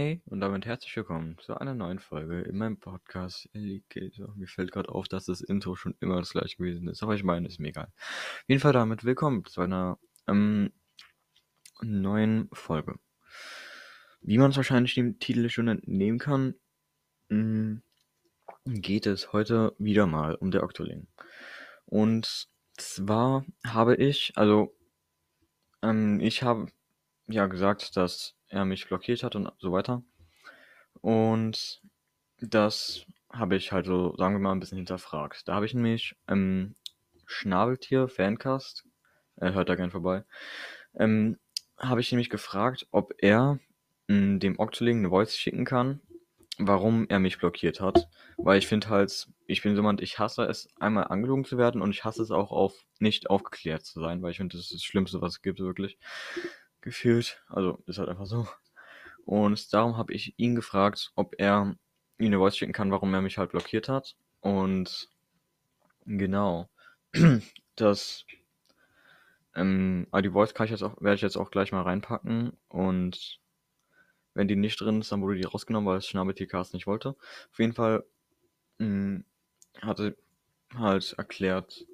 und damit herzlich willkommen zu einer neuen Folge in meinem Podcast Alligator. Mir fällt gerade auf, dass das Intro schon immer das gleiche gewesen ist, aber ich meine, ist mir egal. Auf jeden Fall damit willkommen zu einer ähm, neuen Folge. Wie man es wahrscheinlich dem Titel schon entnehmen kann, mh, mm, geht es heute wieder mal um der Octoling. Und zwar habe ich, also ähm, ich habe ja gesagt, dass er mich blockiert hat und so weiter. Und das habe ich halt so, sagen wir mal, ein bisschen hinterfragt. Da habe ich nämlich ähm, Schnabeltier, Fancast, er hört da gern vorbei, ähm, habe ich nämlich gefragt, ob er mh, hm, dem Octoling eine Voice schicken kann, warum er mich blockiert hat. Weil ich finde halt, ich bin jemand, ich hasse es, einmal angelogen zu werden und ich hasse es auch auf nicht aufgeklärt zu sein, weil ich finde, das ist das Schlimmste, was es gibt, wirklich gefühlt. Also ist halt einfach so. Und darum habe ich ihn gefragt, ob er ihm eine Voice schicken kann, warum er mich halt blockiert hat. Und genau, das ähm, aber die Voice kann ich jetzt auch, werde ich jetzt auch gleich mal reinpacken. Und wenn die nicht drin ist, dann wurde die rausgenommen, weil es Schnabeltiercast nicht wollte. Auf jeden Fall mh, hm, hatte halt erklärt,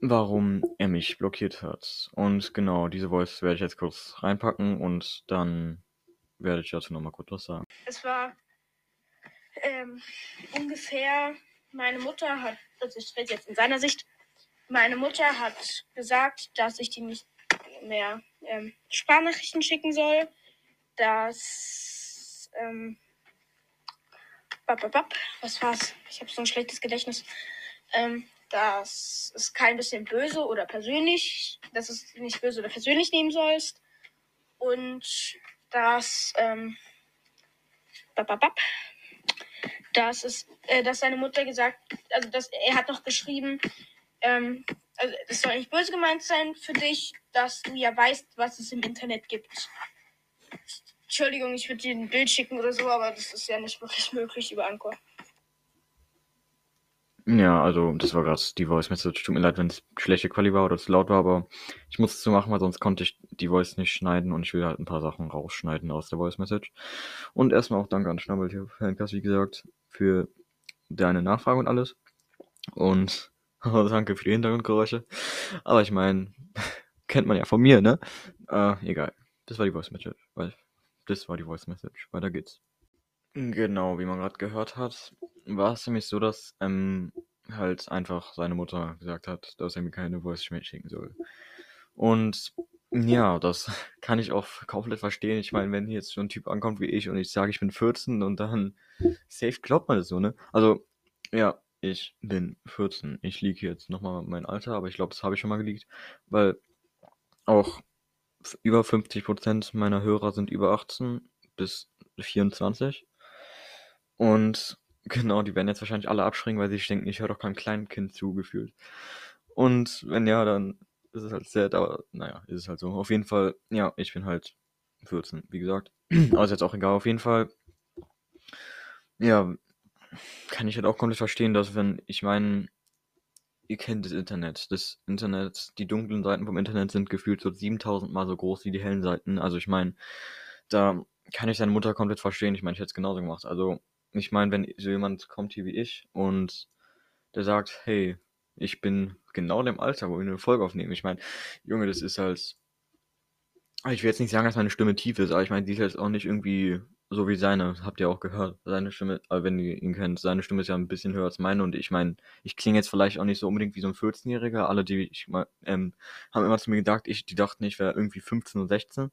warum er mich blockiert hat. Und genau, diese Voice werde ich jetzt kurz reinpacken und dann werde ich dazu nochmal kurz was sagen. Es war ähm, ungefähr, meine Mutter hat, also ich rede jetzt in seiner Sicht, meine Mutter hat gesagt, dass ich die nicht mehr ähm, Sprachnachrichten schicken soll, dass ähm, bap, bap, bap, was war's? Ich habe so ein schlechtes Gedächtnis. Ähm, dass es kein bisschen böse oder persönlich, dass es nicht böse oder persönlich nehmen sollst. Und dass, ähm, bababab, dass, es, äh, dass seine Mutter gesagt, also dass er hat noch geschrieben, ähm, also es soll nicht böse gemeint sein für dich, dass du ja weißt, was es im Internet gibt. Entschuldigung, ich würde dir ein Bild schicken oder so, aber das ist ja nicht wirklich möglich über Anchor. Ja, also das war gerade die Voice Message. Tut mir leid, wenn es schlechte Quali war oder zu laut war, aber ich musste es so machen, weil sonst konnte ich die Voice nicht schneiden und ich will halt ein paar Sachen rausschneiden aus der Voice Message. Und erstmal auch danke an Schnabeltier Fancast, wie gesagt, für deine Nachfrage und alles. Und danke für die Hintergrundgeräusche. Aber ich meine, kennt man ja von mir, ne? Äh, egal. Das war die Voice Message. Das war die Voice Message. Weiter geht's. Genau, wie man gerade gehört hat, war es nämlich so, dass ähm, halt einfach seine Mutter gesagt hat, dass er mir keine Voice Mail schicken soll. Und ja, das kann ich auch komplett verstehen. Ich meine, wenn jetzt so ein Typ ankommt wie ich und ich sage, ich bin 14 und dann safe glaubt man das so, ne? Also, ja, ich bin 14. Ich liege jetzt nochmal mein Alter, aber ich glaube, das habe ich schon mal geleakt, weil auch über 50% meiner Hörer sind über 18 bis 24. Und genau, die werden jetzt wahrscheinlich alle abspringen, weil sie sich denken, ich höre doch keinem kleinen Kind zugefühlt. Und wenn ja, dann ist es halt sehr, aber naja, ist es halt so. Auf jeden Fall, ja, ich bin halt 14, wie gesagt. aber ist jetzt auch egal. Auf jeden Fall, ja, kann ich halt auch komplett verstehen, dass wenn, ich meine, ihr kennt das Internet. Das Internet, die dunklen Seiten vom Internet sind gefühlt so 7000 Mal so groß wie die hellen Seiten. Also ich meine, da kann ich seine Mutter komplett verstehen. Ich meine, ich hätte es genauso gemacht. Also ich meine, wenn so jemand kommt hier wie ich und der sagt, hey, ich bin genau dem Alter, wo wir eine Folge aufnehmen. Ich meine, Junge, das ist halt. Ich will jetzt nicht sagen, dass meine Stimme tief ist, aber ich meine, die ist jetzt auch nicht irgendwie so wie seine. Habt ihr auch gehört. Seine Stimme, äh, wenn ihr ihn kennt, seine Stimme ist ja ein bisschen höher als meine. Und ich meine, ich klinge jetzt vielleicht auch nicht so unbedingt wie so ein 14-Jähriger. Alle, die ich mal, ähm, haben immer zu mir gedacht, ich, die dachten, ich wäre irgendwie 15 oder 16.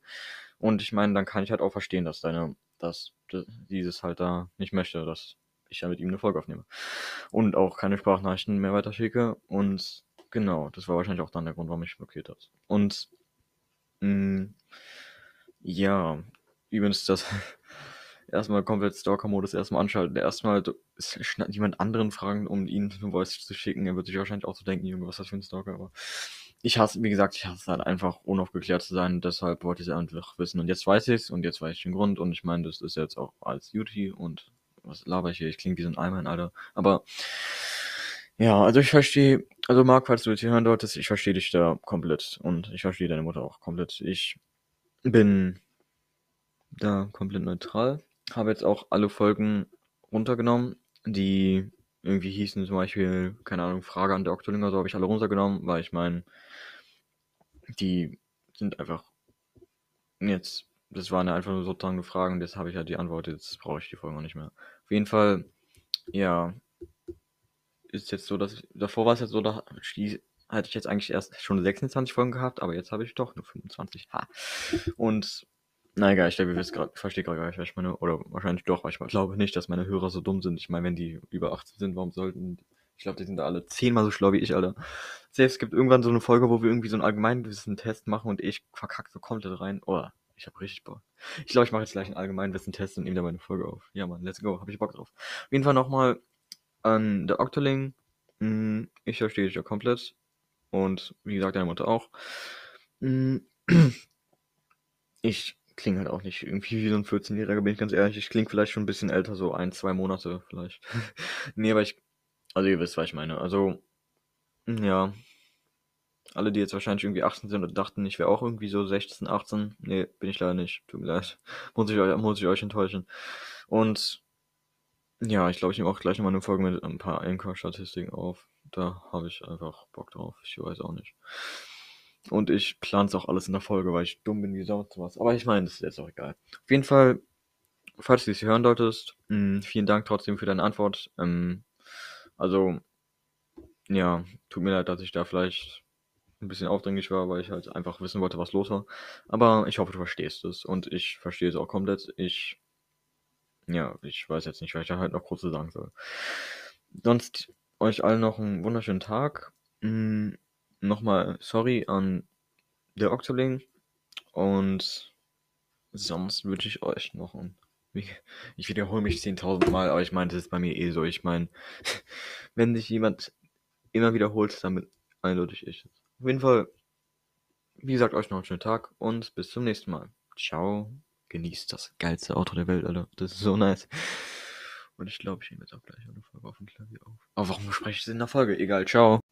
Und ich meine, dann kann ich halt auch verstehen, dass deine dass dieses halt da nicht möchte, dass ich ja mit ihm eine Folge aufnehme. Und auch keine Sprachnachrichten mehr weiterschicke. Und genau, das war wahrscheinlich auch dann der Grund, warum ich blockiert hat. Und mh, mm, ja, übrigens das erstmal komplett Stalker-Modus erstmal anschalten. Erstmal jemand anderen fragen, um ihn eine Voice zu schicken. Er wird sich wahrscheinlich auch so denken, Junge, was ist das für ein Stalker? Aber ich hasse, wie gesagt, ich hasse halt einfach unaufgeklärt zu sein. Deshalb wollte ich es einfach wissen. Und jetzt weiß ich es und jetzt weiß ich den Grund. Und ich meine, das ist jetzt auch als Duty und was laber ich hier? Ich klinge wie so ein Eimer, Alter. Aber ja, also ich verstehe, also Marc, falls du jetzt hier hören solltest, ich verstehe dich da komplett. Und ich verstehe deine Mutter auch komplett. Ich bin da komplett neutral. Habe jetzt auch alle Folgen runtergenommen, die irgendwie hießen zum Beispiel, keine Ahnung, Frage an der Oktoling oder so, habe ich alle runtergenommen, weil ich meine, die sind einfach jetzt, das waren einfach nur so lange Fragen, jetzt habe ich halt die Antwort, jetzt brauche ich die Folge auch nicht mehr. Auf jeden Fall, ja, ist jetzt so, dass ich, davor war es jetzt so, da hatte ich jetzt eigentlich erst schon 26 Folgen gehabt, aber jetzt habe ich doch nur 25. Ha. Und na egal, ich glaube, ihr wisst gerade, gar nicht, was ich meine. Oder wahrscheinlich doch, weil ich glaube nicht, dass meine Hörer so dumm sind. Ich meine, wenn die über 18 sind, warum sollten. Ich glaube, die sind da alle zehnmal so schlau wie ich, Alter. Selbst es gibt irgendwann so eine Folge, wo wir irgendwie so einen Allgemeinwissen-Test machen und ich verkacke so komplett rein. Oh, ich habe richtig Bock. Ich glaube, ich mache jetzt gleich einen Allgemeinwissen-Test und nehme da meine Folge auf. Ja, Mann, let's go. Habe ich Bock drauf. Auf jeden Fall nochmal an der Octoling. Hm, ich verstehe dich ja komplett. Und wie gesagt, deine Mutter auch. Hm, ich klinge halt auch nicht irgendwie wie so ein 14-Jähriger, bin ich ganz ehrlich. Ich klinge vielleicht schon ein bisschen älter, so ein, zwei Monate vielleicht. nee, aber ich. Also ihr wisst, was ich meine. Also, ja. Alle, die jetzt wahrscheinlich irgendwie 18 sind und dachten, ich wäre auch irgendwie so 16, 18. Nee, bin ich leider nicht. Tut mir leid. Muss ich euch, muss ich euch enttäuschen. Und ja, ich glaube, ich nehme auch gleich nochmal eine Folge mit ein paar Anchor-Statistiken auf. Da habe ich einfach Bock drauf. Ich weiß auch nicht. Und ich plane es auch alles in der Folge, weil ich dumm bin wie sonst was. Aber ich meine, das ist jetzt auch egal. Auf jeden Fall, falls du es hören solltest, mh, hm, vielen Dank trotzdem für deine Antwort. Ähm, also, ja, tut mir leid, dass ich da vielleicht ein bisschen aufdringlich war, weil ich halt einfach wissen wollte, was los war. Aber ich hoffe, du verstehst es. Und ich verstehe es auch komplett. Ich, ja, ich weiß jetzt nicht, was ich da halt noch kurz sagen soll. Sonst euch allen noch einen wunderschönen Tag. Hm, nochmal sorry an der Octoling und sonst wünsche ich euch noch ein. Ich wiederhole mich 10.000 Mal, aber ich meine, das ist bei mir eh so. Ich meine, wenn sich jemand immer wiederholt, damit eindeutig ich. Auf jeden Fall, wie gesagt, euch noch einen schönen Tag und bis zum nächsten Mal. Ciao. Genießt das geilste Auto der Welt, Alter. Das ist so nice. Und ich glaube, ich nehme jetzt auch gleich eine Folge auf dem Klavier auf. Aber warum spreche ich es in der Folge? Egal, ciao.